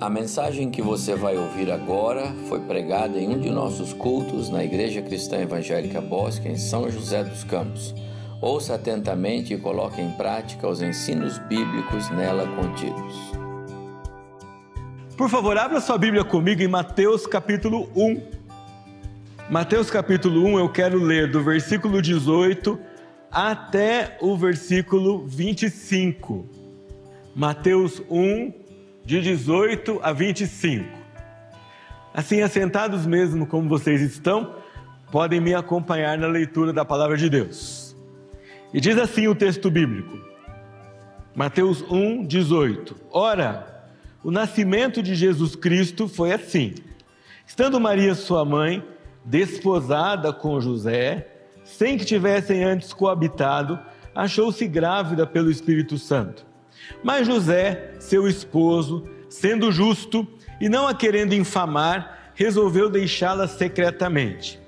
A mensagem que você vai ouvir agora foi pregada em um de nossos cultos na Igreja Cristã Evangélica Bosque, em São José dos Campos. Ouça atentamente e coloque em prática os ensinos bíblicos nela contidos. Por favor, abra sua Bíblia comigo em Mateus capítulo 1. Mateus capítulo 1, eu quero ler do versículo 18 até o versículo 25. Mateus 1, de 18 a 25. Assim, assentados mesmo como vocês estão, podem me acompanhar na leitura da palavra de Deus. E diz assim o texto bíblico, Mateus 1, 18: Ora, o nascimento de Jesus Cristo foi assim. Estando Maria, sua mãe, desposada com José, sem que tivessem antes coabitado, achou-se grávida pelo Espírito Santo. Mas José, seu esposo, sendo justo e não a querendo infamar, resolveu deixá-la secretamente.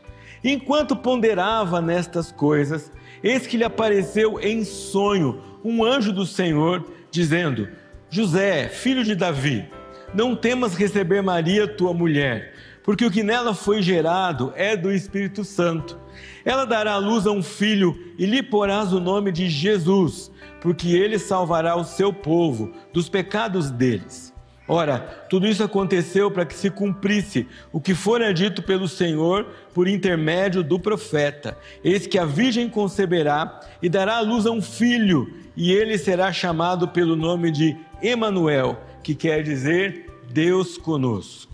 Enquanto ponderava nestas coisas, eis que lhe apareceu em sonho um anjo do Senhor, dizendo: José, filho de Davi, não temas receber Maria, tua mulher, porque o que nela foi gerado é do Espírito Santo. Ela dará à luz a um filho e lhe porás o nome de Jesus porque ele salvará o seu povo dos pecados deles. Ora, tudo isso aconteceu para que se cumprisse o que fora dito pelo Senhor por intermédio do profeta: Eis que a virgem conceberá e dará à luz a um filho, e ele será chamado pelo nome de Emanuel, que quer dizer Deus conosco.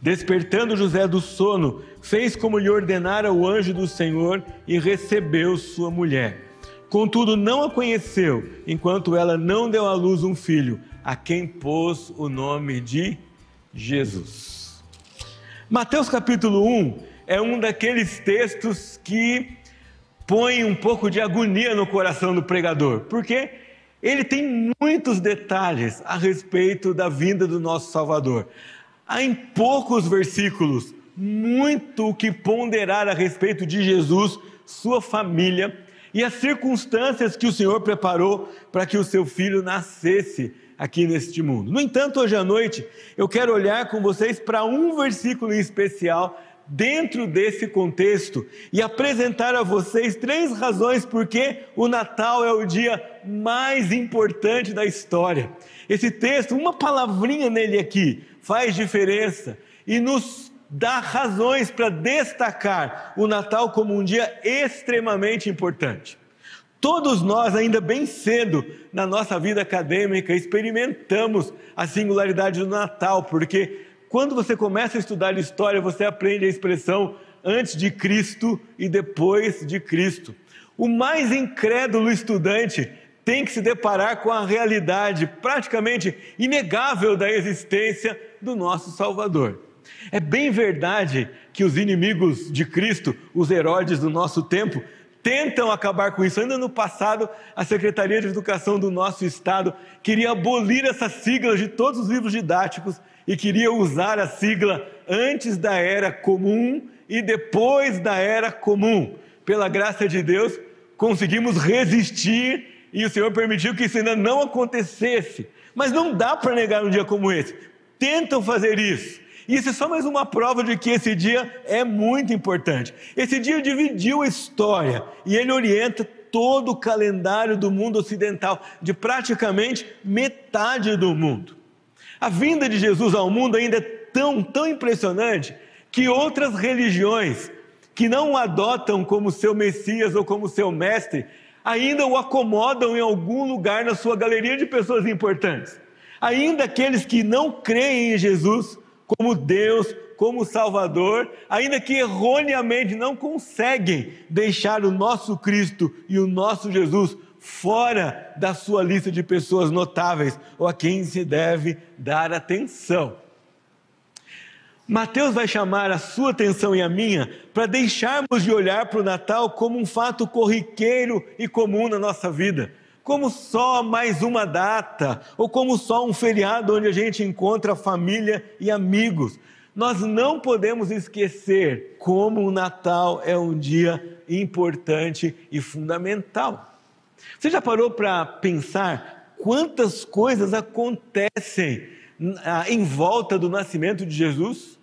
Despertando José do sono, fez como lhe ordenara o anjo do Senhor e recebeu sua mulher. Contudo, não a conheceu, enquanto ela não deu à luz um filho, a quem pôs o nome de Jesus. Mateus capítulo 1 é um daqueles textos que põe um pouco de agonia no coração do pregador, porque ele tem muitos detalhes a respeito da vinda do nosso Salvador. Há em poucos versículos muito o que ponderar a respeito de Jesus, sua família e as circunstâncias que o Senhor preparou para que o seu filho nascesse aqui neste mundo. No entanto, hoje à noite, eu quero olhar com vocês para um versículo em especial dentro desse contexto e apresentar a vocês três razões por que o Natal é o dia mais importante da história. Esse texto, uma palavrinha nele aqui, faz diferença e nos dá razões para destacar o Natal como um dia extremamente importante. Todos nós, ainda bem cedo na nossa vida acadêmica, experimentamos a singularidade do Natal, porque quando você começa a estudar história, você aprende a expressão antes de Cristo e depois de Cristo. O mais incrédulo estudante tem que se deparar com a realidade praticamente inegável da existência do nosso Salvador. É bem verdade que os inimigos de Cristo, os Herodes do nosso tempo, tentam acabar com isso. Ainda no passado, a Secretaria de Educação do nosso estado queria abolir essa sigla de todos os livros didáticos e queria usar a sigla antes da era comum e depois da era comum. Pela graça de Deus, conseguimos resistir e o Senhor permitiu que isso ainda não acontecesse. Mas não dá para negar um dia como esse. Tentam fazer isso. Isso é só mais uma prova de que esse dia é muito importante. Esse dia dividiu a história e ele orienta todo o calendário do mundo ocidental, de praticamente metade do mundo. A vinda de Jesus ao mundo ainda é tão, tão impressionante que outras religiões que não o adotam como seu Messias ou como seu mestre, ainda o acomodam em algum lugar na sua galeria de pessoas importantes. Ainda aqueles que não creem em Jesus como Deus, como Salvador, ainda que erroneamente não conseguem deixar o nosso Cristo e o nosso Jesus fora da sua lista de pessoas notáveis ou a quem se deve dar atenção. Mateus vai chamar a sua atenção e a minha para deixarmos de olhar para o Natal como um fato corriqueiro e comum na nossa vida como só mais uma data, ou como só um feriado onde a gente encontra família e amigos. Nós não podemos esquecer como o Natal é um dia importante e fundamental. Você já parou para pensar quantas coisas acontecem em volta do nascimento de Jesus?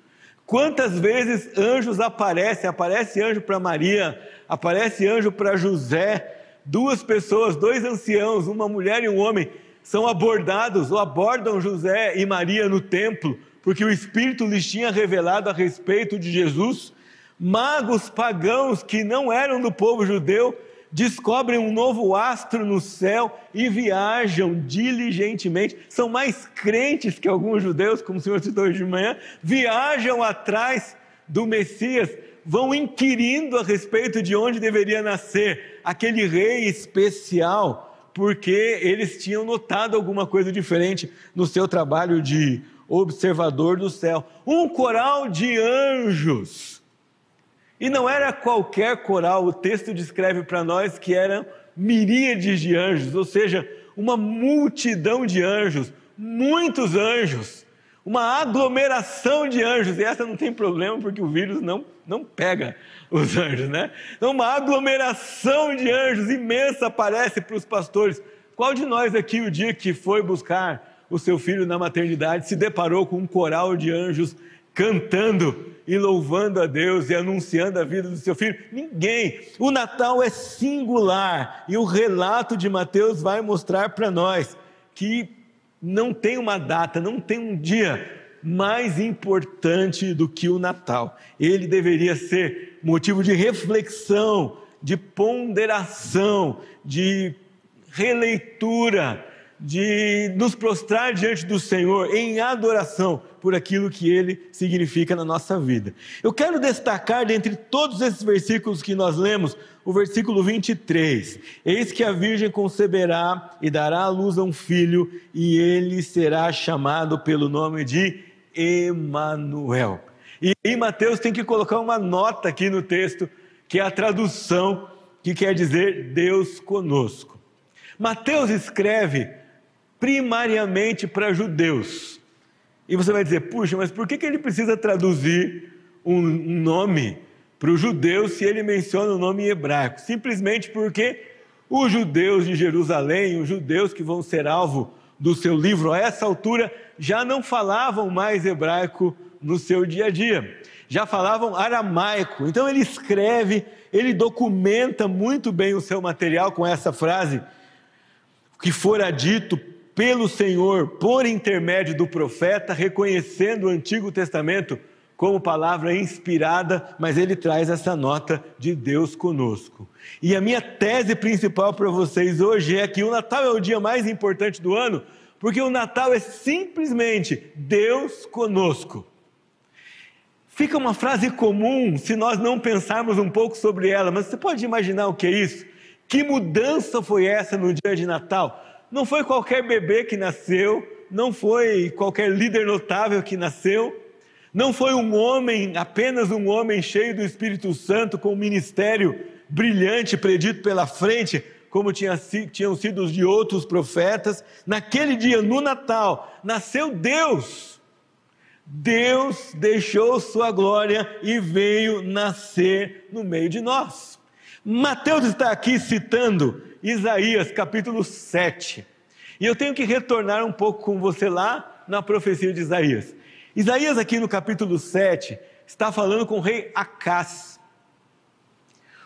Quantas vezes anjos aparecem? Aparece anjo para Maria, aparece anjo para José. Duas pessoas, dois anciãos, uma mulher e um homem, são abordados ou abordam José e Maria no templo, porque o Espírito lhes tinha revelado a respeito de Jesus. Magos pagãos que não eram do povo judeu descobrem um novo astro no céu e viajam diligentemente. São mais crentes que alguns judeus, como o senhor citou hoje de manhã, viajam atrás do Messias, vão inquirindo a respeito de onde deveria nascer aquele rei especial, porque eles tinham notado alguma coisa diferente no seu trabalho de observador do céu. Um coral de anjos. E não era qualquer coral, o texto descreve para nós que eram miríades de anjos, ou seja, uma multidão de anjos, muitos anjos, uma aglomeração de anjos, e essa não tem problema porque o vírus não, não pega os anjos, né? Então, uma aglomeração de anjos imensa aparece para os pastores. Qual de nós aqui, o dia que foi buscar o seu filho na maternidade, se deparou com um coral de anjos cantando e louvando a Deus e anunciando a vida do seu filho? Ninguém. O Natal é singular e o relato de Mateus vai mostrar para nós que não tem uma data, não tem um dia mais importante do que o Natal. Ele deveria ser motivo de reflexão, de ponderação, de releitura, de nos prostrar diante do Senhor em adoração por aquilo que ele significa na nossa vida. Eu quero destacar dentre todos esses versículos que nós lemos, o versículo 23. Eis que a virgem conceberá e dará à luz a um filho, e ele será chamado pelo nome de Emanuel. E em Mateus tem que colocar uma nota aqui no texto, que é a tradução que quer dizer Deus conosco. Mateus escreve primariamente para judeus. E você vai dizer, puxa, mas por que, que ele precisa traduzir um, um nome para os judeus se ele menciona o nome hebraico? Simplesmente porque os judeus de Jerusalém, os judeus que vão ser alvo do seu livro a essa altura, já não falavam mais hebraico no seu dia a dia, já falavam aramaico. Então ele escreve, ele documenta muito bem o seu material com essa frase: que fora dito pelo Senhor por intermédio do profeta, reconhecendo o Antigo Testamento como palavra inspirada, mas ele traz essa nota de Deus conosco. E a minha tese principal para vocês hoje é que o Natal é o dia mais importante do ano, porque o Natal é simplesmente Deus conosco. Fica uma frase comum se nós não pensarmos um pouco sobre ela, mas você pode imaginar o que é isso? Que mudança foi essa no dia de Natal? Não foi qualquer bebê que nasceu, não foi qualquer líder notável que nasceu, não foi um homem, apenas um homem cheio do Espírito Santo, com um ministério brilhante predito pela frente, como tinha, tinham sido os de outros profetas. Naquele dia, no Natal, nasceu Deus. Deus deixou sua glória e veio nascer no meio de nós. Mateus está aqui citando Isaías capítulo 7. E eu tenho que retornar um pouco com você lá na profecia de Isaías. Isaías, aqui no capítulo 7, está falando com o rei Acás,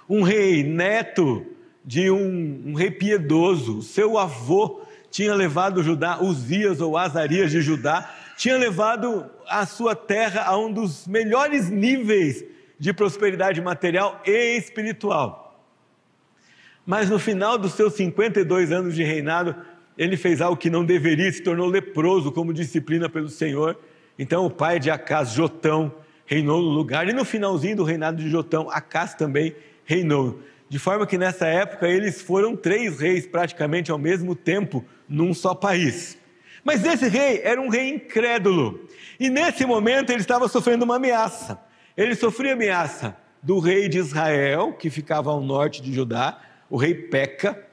um rei neto de um, um rei piedoso. Seu avô tinha levado Judá, Uzias ou Azarias de Judá, tinha levado a sua terra a um dos melhores níveis de prosperidade material e espiritual. Mas no final dos seus 52 anos de reinado, ele fez algo que não deveria, se tornou leproso como disciplina pelo Senhor. Então o pai de Acas, Jotão, reinou no lugar. E no finalzinho do reinado de Jotão, Acas também reinou. De forma que nessa época eles foram três reis praticamente ao mesmo tempo num só país. Mas esse rei era um rei incrédulo. E nesse momento ele estava sofrendo uma ameaça. Ele sofria ameaça do rei de Israel, que ficava ao norte de Judá, o rei peca,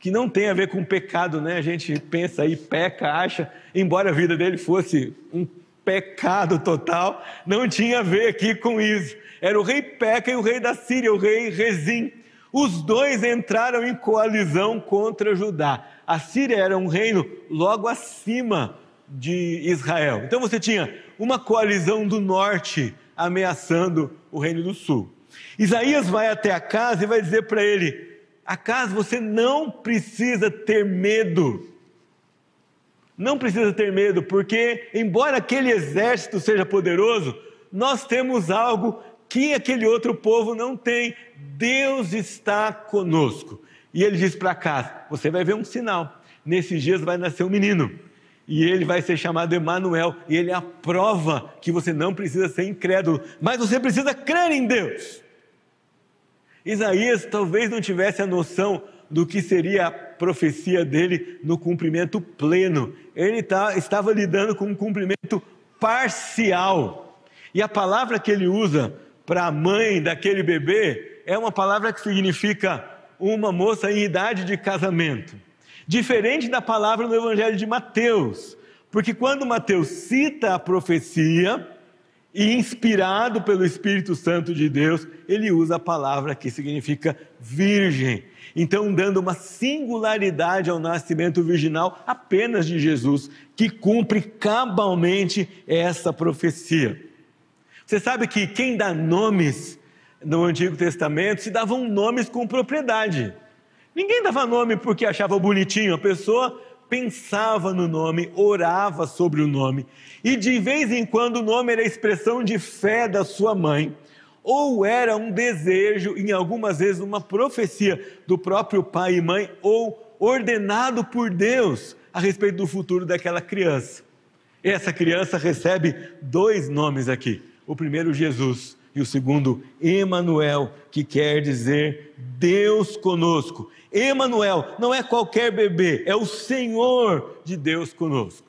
que não tem a ver com pecado, né? A gente pensa aí, peca, acha, embora a vida dele fosse um pecado total, não tinha a ver aqui com isso. Era o rei Peca e o rei da Síria, o rei Rezim. Os dois entraram em coalizão contra Judá. A Síria era um reino logo acima de Israel. Então você tinha uma coalizão do norte ameaçando o reino do sul. Isaías vai até a casa e vai dizer para ele: Acaso você não precisa ter medo. Não precisa ter medo, porque, embora aquele exército seja poderoso, nós temos algo que aquele outro povo não tem. Deus está conosco. E ele diz para casa: Você vai ver um sinal. Nesses dias vai nascer um menino. E ele vai ser chamado Emanuel. E ele é a prova que você não precisa ser incrédulo, mas você precisa crer em Deus. Isaías talvez não tivesse a noção do que seria a profecia dele no cumprimento pleno. Ele tá, estava lidando com um cumprimento parcial. E a palavra que ele usa para a mãe daquele bebê é uma palavra que significa uma moça em idade de casamento. Diferente da palavra no Evangelho de Mateus, porque quando Mateus cita a profecia, e inspirado pelo Espírito Santo de Deus, ele usa a palavra que significa virgem. Então, dando uma singularidade ao nascimento virginal apenas de Jesus, que cumpre cabalmente essa profecia. Você sabe que quem dá nomes no Antigo Testamento se davam nomes com propriedade. Ninguém dava nome porque achava bonitinho, a pessoa pensava no nome, orava sobre o nome, e de vez em quando o nome era a expressão de fé da sua mãe, ou era um desejo, em algumas vezes uma profecia do próprio pai e mãe, ou ordenado por Deus a respeito do futuro daquela criança. Essa criança recebe dois nomes aqui. O primeiro, Jesus, e o segundo, Emanuel, que quer dizer Deus conosco. Emanuel não é qualquer bebê, é o Senhor de Deus conosco.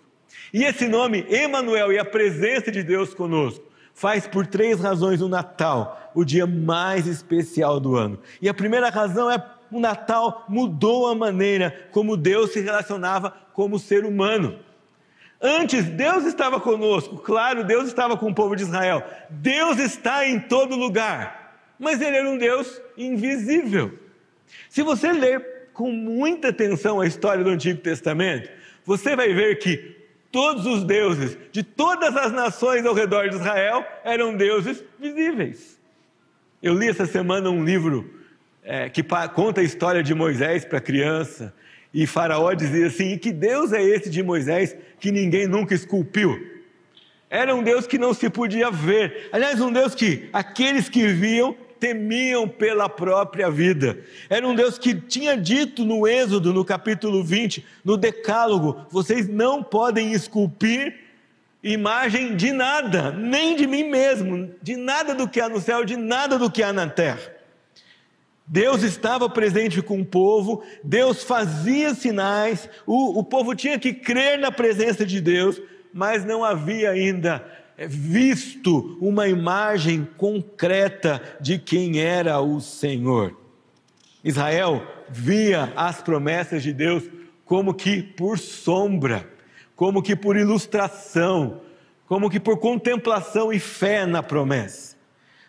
E esse nome, Emanuel, e a presença de Deus conosco, faz por três razões o Natal o dia mais especial do ano. E a primeira razão é o Natal mudou a maneira como Deus se relacionava como ser humano. Antes, Deus estava conosco, claro, Deus estava com o povo de Israel. Deus está em todo lugar, mas Ele era um Deus invisível. Se você ler com muita atenção a história do Antigo Testamento, você vai ver que todos os deuses de todas as nações ao redor de Israel eram deuses visíveis. Eu li essa semana um livro é, que conta a história de Moisés para criança, e Faraó dizia assim: e que Deus é esse de Moisés que ninguém nunca esculpiu? Era um Deus que não se podia ver. Aliás, um Deus que aqueles que viam temiam pela própria vida. Era um Deus que tinha dito no Êxodo, no capítulo 20, no Decálogo: vocês não podem esculpir imagem de nada, nem de mim mesmo, de nada do que há no céu, de nada do que há na terra. Deus estava presente com o povo, Deus fazia sinais, o, o povo tinha que crer na presença de Deus, mas não havia ainda visto uma imagem concreta de quem era o Senhor. Israel via as promessas de Deus como que por sombra, como que por ilustração, como que por contemplação e fé na promessa.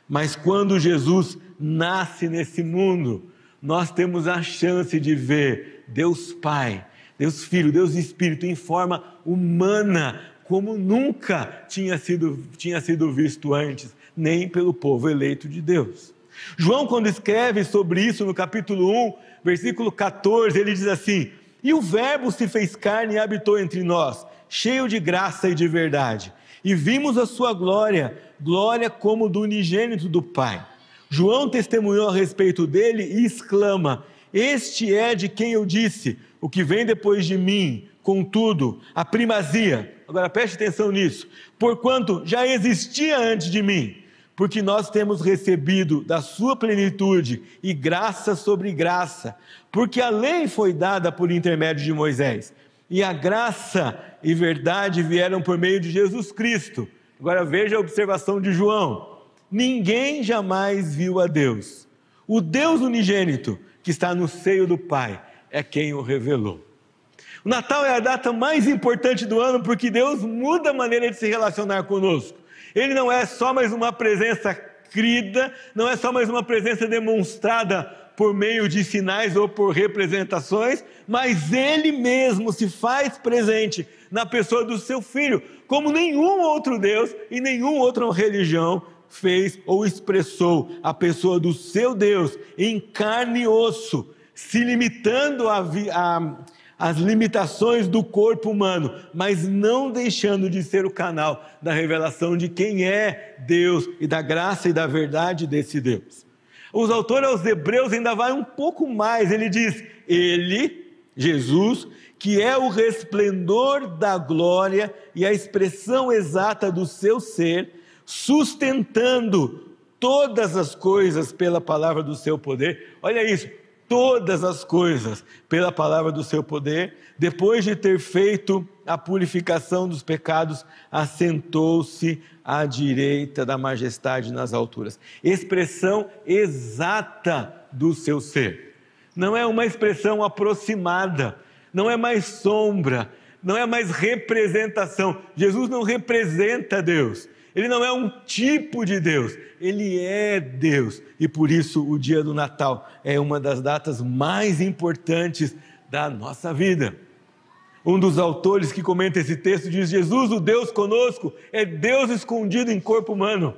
Mas quando Jesus nasce nesse mundo, nós temos a chance de ver Deus Pai, Deus Filho, Deus Espírito em forma humana, como nunca tinha sido, tinha sido visto antes, nem pelo povo eleito de Deus. João, quando escreve sobre isso no capítulo 1, versículo 14, ele diz assim: E o Verbo se fez carne e habitou entre nós, cheio de graça e de verdade, e vimos a sua glória, glória como do unigênito do Pai João testemunhou a respeito dele e exclama: Este é de quem eu disse, o que vem depois de mim, contudo, a primazia. Agora preste atenção nisso. Porquanto já existia antes de mim, porque nós temos recebido da sua plenitude e graça sobre graça, porque a lei foi dada por intermédio de Moisés, e a graça e verdade vieram por meio de Jesus Cristo. Agora veja a observação de João ninguém jamais viu a Deus. O Deus unigênito que está no seio do Pai é quem o revelou. O Natal é a data mais importante do ano porque Deus muda a maneira de se relacionar conosco. Ele não é só mais uma presença crida, não é só mais uma presença demonstrada por meio de sinais ou por representações, mas ele mesmo se faz presente na pessoa do seu filho, como nenhum outro Deus e nenhuma outra religião fez ou expressou a pessoa do seu Deus em carne e osso, se limitando a, a as limitações do corpo humano, mas não deixando de ser o canal da revelação de quem é Deus e da graça e da verdade desse Deus. Os autores aos Hebreus ainda vai um pouco mais, ele diz: Ele, Jesus, que é o resplendor da glória e a expressão exata do seu ser, sustentando todas as coisas pela palavra do seu poder. Olha isso, todas as coisas pela palavra do seu poder, depois de ter feito a purificação dos pecados, assentou-se à direita da majestade nas alturas. Expressão exata do seu ser. Não é uma expressão aproximada, não é mais sombra, não é mais representação. Jesus não representa Deus. Ele não é um tipo de Deus, ele é Deus. E por isso o dia do Natal é uma das datas mais importantes da nossa vida. Um dos autores que comenta esse texto diz: Jesus, o Deus conosco, é Deus escondido em corpo humano.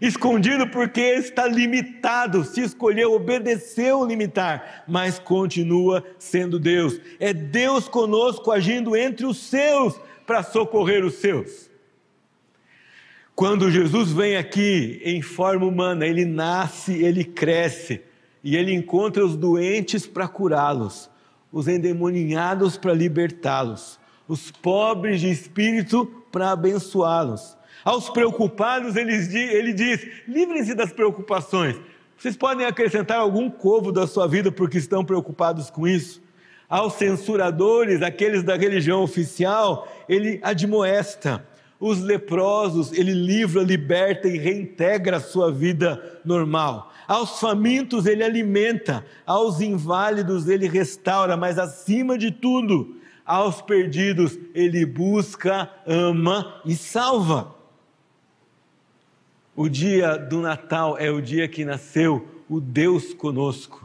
Escondido porque está limitado, se escolheu, obedeceu limitar, mas continua sendo Deus. É Deus conosco agindo entre os seus para socorrer os seus. Quando Jesus vem aqui em forma humana, ele nasce, ele cresce e ele encontra os doentes para curá-los, os endemoniados para libertá-los, os pobres de espírito para abençoá-los. Aos preocupados, ele diz, ele diz livrem-se das preocupações. Vocês podem acrescentar algum covo da sua vida porque estão preocupados com isso? Aos censuradores, aqueles da religião oficial, ele admoesta os leprosos, ele livra, liberta e reintegra a sua vida normal. Aos famintos, ele alimenta, aos inválidos, ele restaura, mas acima de tudo, aos perdidos, ele busca, ama e salva. O dia do Natal é o dia que nasceu o Deus conosco.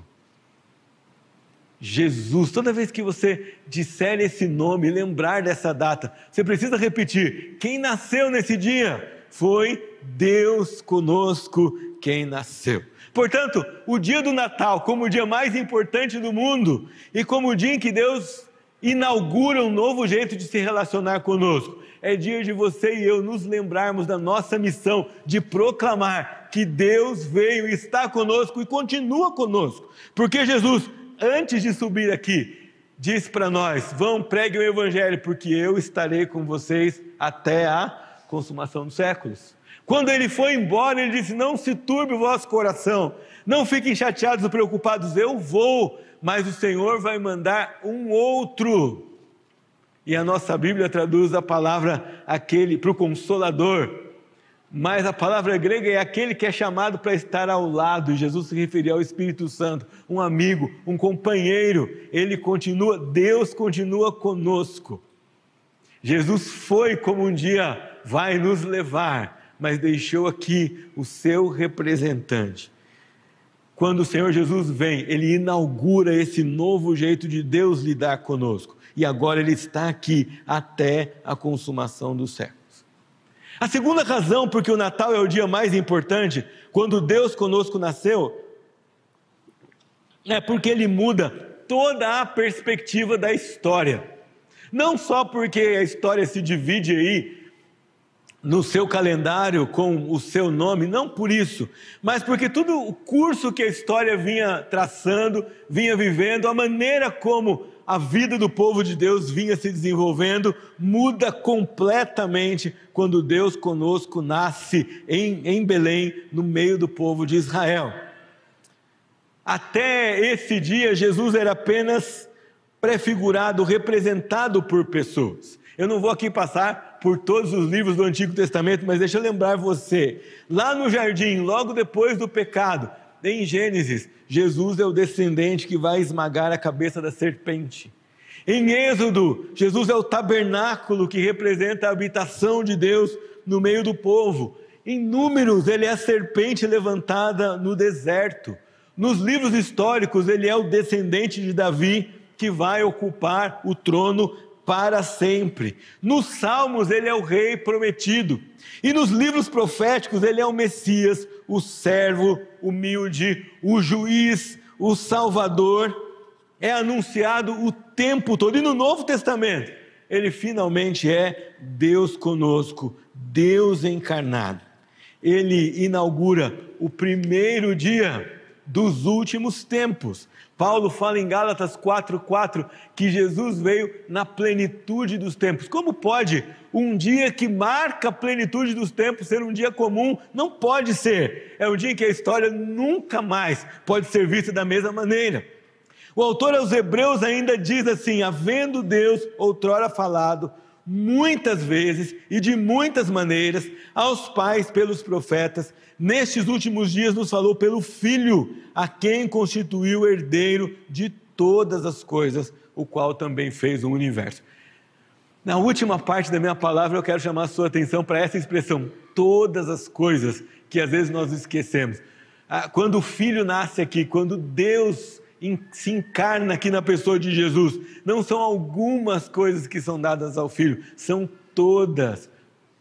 Jesus. Toda vez que você disser esse nome, lembrar dessa data, você precisa repetir: quem nasceu nesse dia foi Deus conosco, quem nasceu. Portanto, o dia do Natal, como o dia mais importante do mundo e como o dia em que Deus inaugura um novo jeito de se relacionar conosco, é dia de você e eu nos lembrarmos da nossa missão de proclamar que Deus veio está conosco e continua conosco, porque Jesus antes de subir aqui, disse para nós: vão, preguem o Evangelho, porque eu estarei com vocês até a consumação dos séculos. Quando ele foi embora, ele disse: Não se turbe o vosso coração, não fiquem chateados ou preocupados, eu vou, mas o Senhor vai mandar um outro. E a nossa Bíblia traduz a palavra aquele para o consolador, mas a palavra grega é aquele que é chamado para estar ao lado. Jesus se referia ao Espírito Santo, um amigo, um companheiro. Ele continua, Deus continua conosco. Jesus foi como um dia vai nos levar, mas deixou aqui o seu representante. Quando o Senhor Jesus vem, ele inaugura esse novo jeito de Deus lidar conosco. E agora ele está aqui até a consumação do século. A segunda razão porque o Natal é o dia mais importante, quando Deus conosco nasceu, é porque ele muda toda a perspectiva da história. Não só porque a história se divide aí no seu calendário com o seu nome, não por isso, mas porque todo o curso que a história vinha traçando, vinha vivendo, a maneira como a vida do povo de Deus vinha se desenvolvendo, muda completamente quando Deus conosco nasce em, em Belém, no meio do povo de Israel. Até esse dia, Jesus era apenas prefigurado, representado por pessoas. Eu não vou aqui passar por todos os livros do Antigo Testamento, mas deixa eu lembrar você. Lá no jardim, logo depois do pecado, em Gênesis, Jesus é o descendente que vai esmagar a cabeça da serpente. Em Êxodo, Jesus é o tabernáculo que representa a habitação de Deus no meio do povo. Em Números, ele é a serpente levantada no deserto. Nos livros históricos, ele é o descendente de Davi que vai ocupar o trono para sempre. Nos Salmos, ele é o rei prometido. E nos livros proféticos, ele é o Messias, o servo humilde, o juiz, o salvador. É anunciado o tempo todo. E no Novo Testamento, ele finalmente é Deus conosco, Deus encarnado. Ele inaugura o primeiro dia dos últimos tempos. Paulo fala em Gálatas 4:4 que Jesus veio na plenitude dos tempos. Como pode um dia que marca a plenitude dos tempos ser um dia comum? Não pode ser. É um dia em que a história nunca mais pode ser vista da mesma maneira. O autor aos Hebreus ainda diz assim: havendo Deus outrora falado muitas vezes e de muitas maneiras aos pais pelos profetas, nestes últimos dias nos falou pelo Filho, a quem constituiu herdeiro de todas as coisas, o qual também fez o universo. Na última parte da minha palavra, eu quero chamar a sua atenção para essa expressão, todas as coisas, que às vezes nós esquecemos. Ah, quando o Filho nasce aqui, quando Deus se encarna aqui na pessoa de Jesus. Não são algumas coisas que são dadas ao filho, são todas,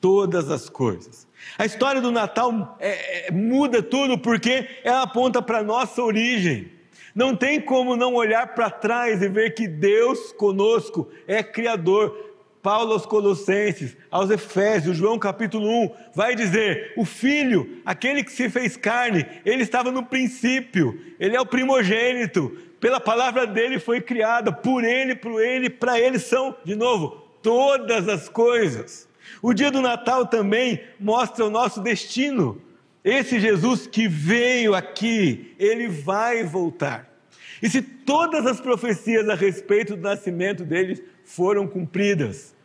todas as coisas. A história do Natal é, é, muda tudo porque ela aponta para a nossa origem. Não tem como não olhar para trás e ver que Deus conosco é Criador. Paulo aos Colossenses, aos Efésios, João capítulo 1, vai dizer: o Filho, aquele que se fez carne, ele estava no princípio, ele é o primogênito, pela palavra dele foi criada, por ele, por ele, para ele são, de novo, todas as coisas. O dia do Natal também mostra o nosso destino. Esse Jesus que veio aqui, ele vai voltar. E se todas as profecias a respeito do nascimento dele foram cumpridas,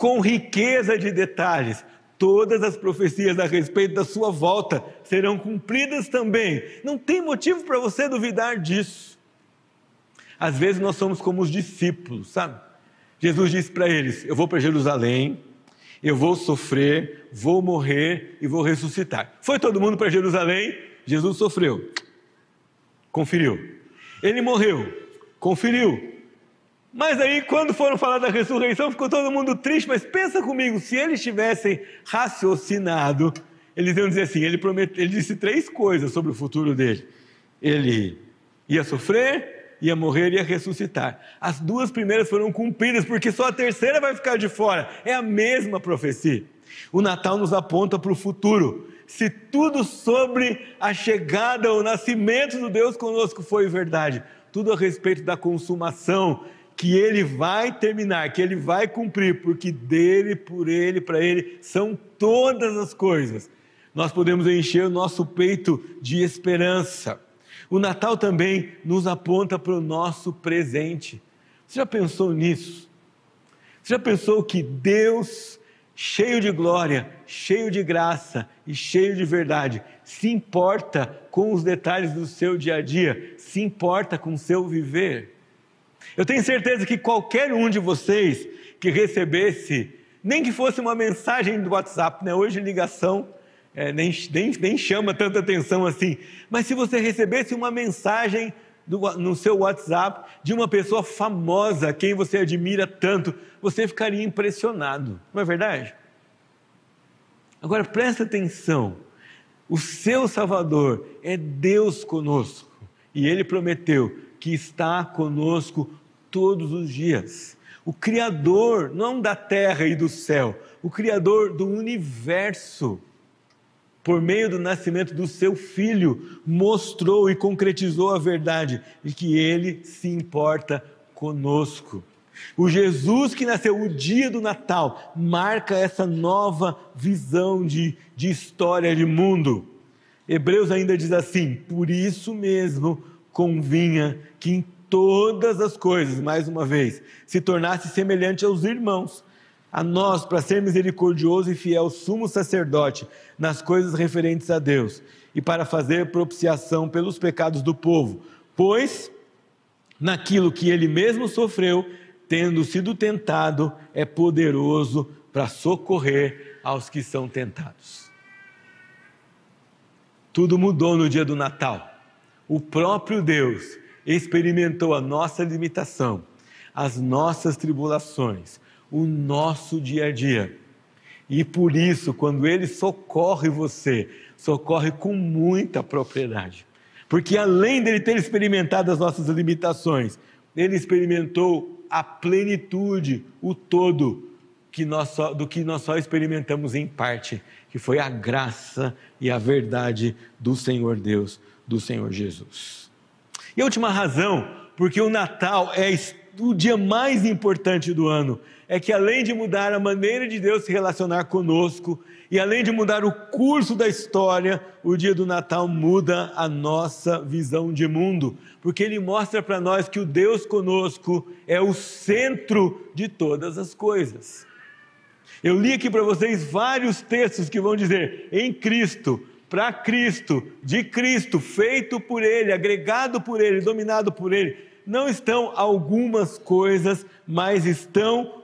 com riqueza de detalhes. Todas as profecias a respeito da sua volta serão cumpridas também. Não tem motivo para você duvidar disso. Às vezes nós somos como os discípulos, sabe? Jesus disse para eles: Eu vou para Jerusalém, eu vou sofrer, vou morrer e vou ressuscitar. Foi todo mundo para Jerusalém, Jesus sofreu, conferiu. Ele morreu, conferiu, mas aí, quando foram falar da ressurreição, ficou todo mundo triste. Mas pensa comigo, se eles tivessem raciocinado, eles iam dizer assim: ele, promete, ele disse três coisas sobre o futuro dele. Ele ia sofrer, ia morrer e ia ressuscitar. As duas primeiras foram cumpridas, porque só a terceira vai ficar de fora. É a mesma profecia. O Natal nos aponta para o futuro. Se tudo sobre a chegada, o nascimento do Deus conosco foi verdade, tudo a respeito da consumação que ele vai terminar, que ele vai cumprir, porque dele, por ele, para ele são todas as coisas. Nós podemos encher o nosso peito de esperança. O Natal também nos aponta para o nosso presente. Você já pensou nisso? Você já pensou que Deus, cheio de glória, cheio de graça e cheio de verdade, se importa com os detalhes do seu dia a dia, se importa com o seu viver? Eu tenho certeza que qualquer um de vocês que recebesse, nem que fosse uma mensagem do WhatsApp, né? hoje ligação é, nem, nem, nem chama tanta atenção assim, mas se você recebesse uma mensagem do, no seu WhatsApp de uma pessoa famosa, quem você admira tanto, você ficaria impressionado, não é verdade? Agora presta atenção, o seu Salvador é Deus conosco e ele prometeu que está conosco todos os dias. O Criador, não da terra e do céu, o Criador do universo, por meio do nascimento do seu filho, mostrou e concretizou a verdade de que ele se importa conosco. O Jesus que nasceu o dia do Natal marca essa nova visão de, de história de mundo. Hebreus ainda diz assim: por isso mesmo convinha que em todas as coisas, mais uma vez, se tornasse semelhante aos irmãos, a nós, para ser misericordioso e fiel sumo sacerdote nas coisas referentes a Deus, e para fazer propiciação pelos pecados do povo, pois naquilo que ele mesmo sofreu, tendo sido tentado, é poderoso para socorrer aos que são tentados. Tudo mudou no dia do Natal O próprio Deus experimentou a nossa limitação, as nossas tribulações, o nosso dia a dia. E por isso, quando Ele socorre você, socorre com muita propriedade. Porque além dele ter experimentado as nossas limitações, ele experimentou a plenitude, o todo que nós só, do que nós só experimentamos em parte, que foi a graça e a verdade do Senhor Deus, do Senhor Jesus. E a última razão, porque o Natal é o dia mais importante do ano, é que além de mudar a maneira de Deus se relacionar conosco, e além de mudar o curso da história, o dia do Natal muda a nossa visão de mundo, porque ele mostra para nós que o Deus conosco é o centro de todas as coisas. Eu li aqui para vocês vários textos que vão dizer: em Cristo, para Cristo, de Cristo, feito por Ele, agregado por Ele, dominado por Ele. Não estão algumas coisas, mas estão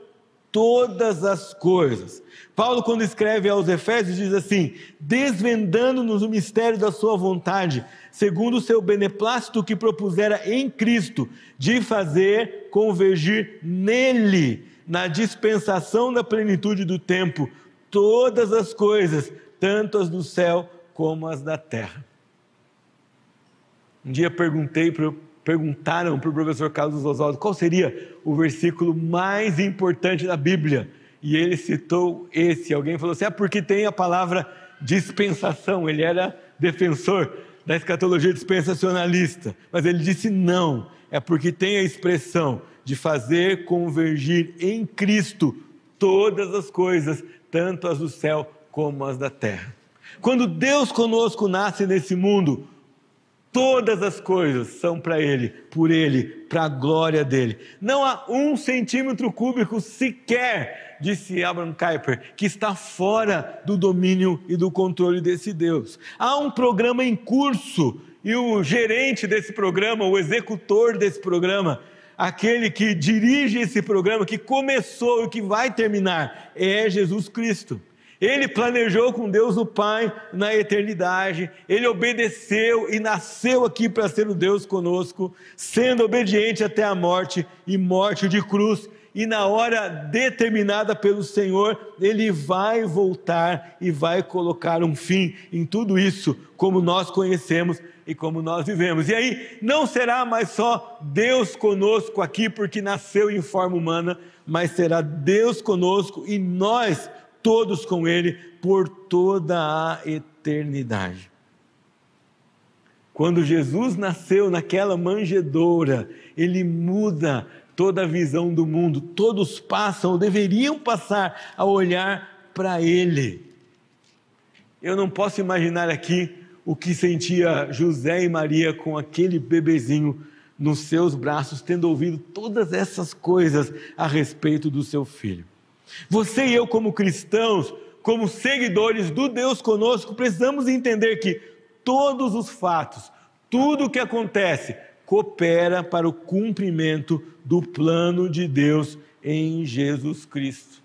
todas as coisas. Paulo, quando escreve aos Efésios, diz assim: desvendando-nos o mistério da Sua vontade, segundo o seu beneplácito que propusera em Cristo, de fazer convergir nele, na dispensação da plenitude do tempo, todas as coisas, tanto as do céu como as da terra. Um dia perguntei perguntaram para o professor Carlos Oswaldo qual seria o versículo mais importante da Bíblia. E ele citou esse. Alguém falou assim: é porque tem a palavra dispensação. Ele era defensor da escatologia dispensacionalista. Mas ele disse: não, é porque tem a expressão de fazer convergir em Cristo todas as coisas, tanto as do céu como as da terra. Quando Deus conosco nasce nesse mundo, Todas as coisas são para Ele, por Ele, para a glória dele. Não há um centímetro cúbico sequer, disse Abraham Kuyper, que está fora do domínio e do controle desse Deus. Há um programa em curso e o gerente desse programa, o executor desse programa, aquele que dirige esse programa, que começou e que vai terminar, é Jesus Cristo. Ele planejou com Deus o Pai na eternidade, ele obedeceu e nasceu aqui para ser o Deus conosco, sendo obediente até a morte e morte de cruz. E na hora determinada pelo Senhor, ele vai voltar e vai colocar um fim em tudo isso, como nós conhecemos e como nós vivemos. E aí não será mais só Deus conosco aqui porque nasceu em forma humana, mas será Deus conosco e nós todos com Ele por toda a eternidade. Quando Jesus nasceu naquela manjedoura, ele muda toda a visão do mundo. Todos passam, ou deveriam passar, a olhar para Ele. Eu não posso imaginar aqui o que sentia José e Maria com aquele bebezinho nos seus braços, tendo ouvido todas essas coisas a respeito do seu filho. Você e eu, como cristãos, como seguidores do Deus conosco, precisamos entender que todos os fatos, tudo o que acontece, coopera para o cumprimento do plano de Deus em Jesus Cristo.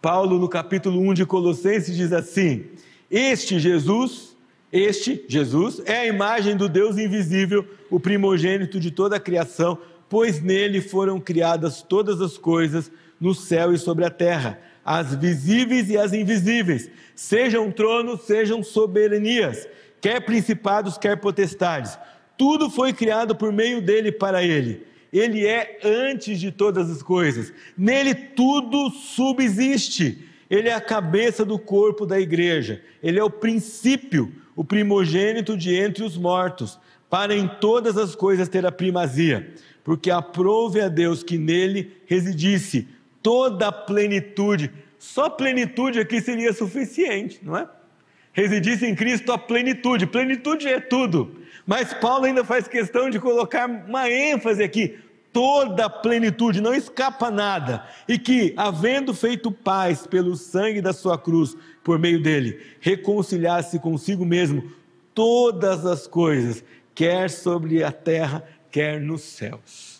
Paulo, no capítulo 1 de Colossenses, diz assim: Este Jesus, este Jesus, é a imagem do Deus invisível, o primogênito de toda a criação, pois nele foram criadas todas as coisas no céu e sobre a terra, as visíveis e as invisíveis, sejam tronos, sejam soberanias, quer principados, quer potestades. Tudo foi criado por meio dele para ele. Ele é antes de todas as coisas. Nele tudo subsiste. Ele é a cabeça do corpo da igreja. Ele é o princípio, o primogênito de entre os mortos, para em todas as coisas ter a primazia, porque aprove a Deus que nele residisse toda a plenitude. Só plenitude aqui seria suficiente, não é? Residisse em Cristo a plenitude. Plenitude é tudo. Mas Paulo ainda faz questão de colocar uma ênfase aqui. Toda a plenitude, não escapa nada. E que, havendo feito paz pelo sangue da sua cruz, por meio dele, reconciliasse consigo mesmo todas as coisas, quer sobre a terra, quer nos céus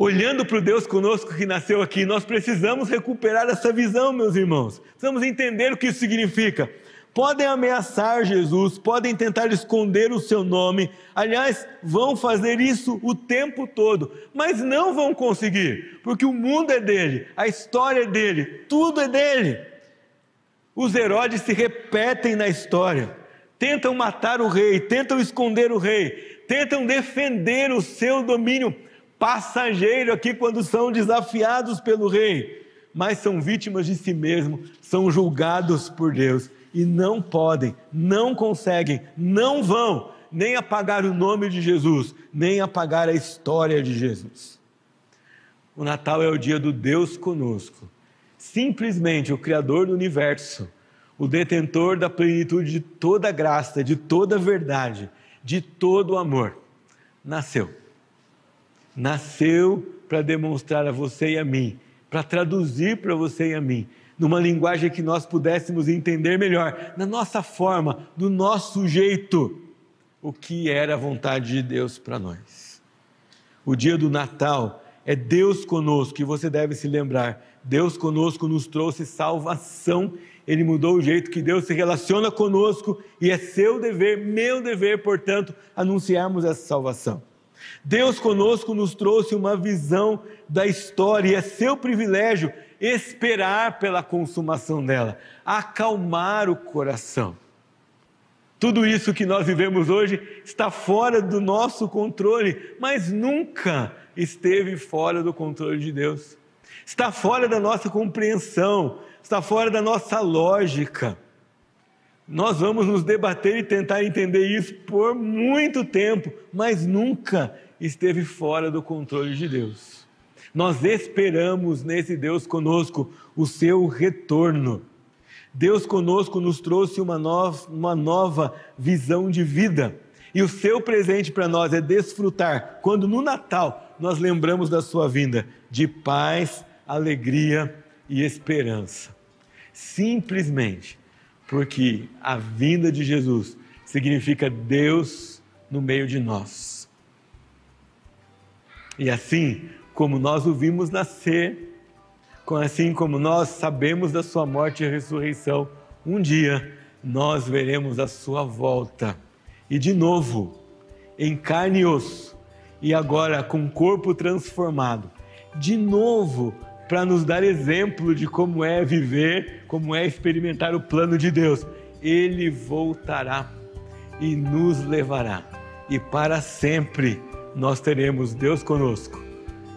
olhando para o Deus conosco que nasceu aqui, nós precisamos recuperar essa visão, meus irmãos. Precisamos entender o que isso significa. podem ameaçar Jesus, podem tentar esconder o seu nome, aliás, vão fazer isso o tempo todo, mas não vão conseguir, porque o mundo é dele, a história é dele, tudo é dele. Os Herodes se repetem na história, tentam matar o rei, tentam esconder o rei, tentam defender o seu domínio passageiro aqui quando são desafiados pelo rei, mas são vítimas de si mesmos, são julgados por Deus e não podem, não conseguem, não vão nem apagar o nome de Jesus, nem apagar a história de Jesus. O Natal é o dia do Deus conosco. Simplesmente o Criador do universo, o detentor da plenitude de toda graça, de toda verdade, de todo amor, nasceu. Nasceu para demonstrar a você e a mim, para traduzir para você e a mim numa linguagem que nós pudéssemos entender melhor, na nossa forma, do nosso jeito, o que era a vontade de Deus para nós. O dia do Natal é Deus conosco, e você deve se lembrar: Deus conosco nos trouxe salvação, Ele mudou o jeito que Deus se relaciona conosco, e é seu dever, meu dever, portanto, anunciarmos essa salvação. Deus conosco nos trouxe uma visão da história, e é seu privilégio esperar pela consumação dela, acalmar o coração. Tudo isso que nós vivemos hoje está fora do nosso controle, mas nunca esteve fora do controle de Deus. Está fora da nossa compreensão, está fora da nossa lógica. Nós vamos nos debater e tentar entender isso por muito tempo, mas nunca esteve fora do controle de Deus. Nós esperamos nesse Deus conosco o seu retorno. Deus conosco nos trouxe uma nova, uma nova visão de vida. E o seu presente para nós é desfrutar, quando no Natal nós lembramos da sua vinda, de paz, alegria e esperança. Simplesmente porque a vinda de Jesus significa Deus no meio de nós. E assim, como nós o vimos nascer, assim como nós sabemos da sua morte e ressurreição, um dia nós veremos a sua volta. E de novo, em carne e osso, e agora com corpo transformado, de novo, para nos dar exemplo de como é viver, como é experimentar o plano de Deus. Ele voltará e nos levará, e para sempre nós teremos Deus conosco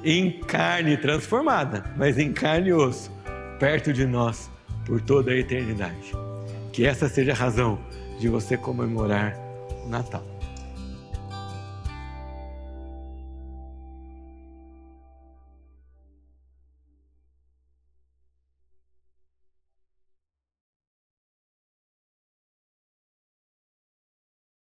em carne transformada, mas em carne e osso, perto de nós por toda a eternidade. Que essa seja a razão de você comemorar o Natal.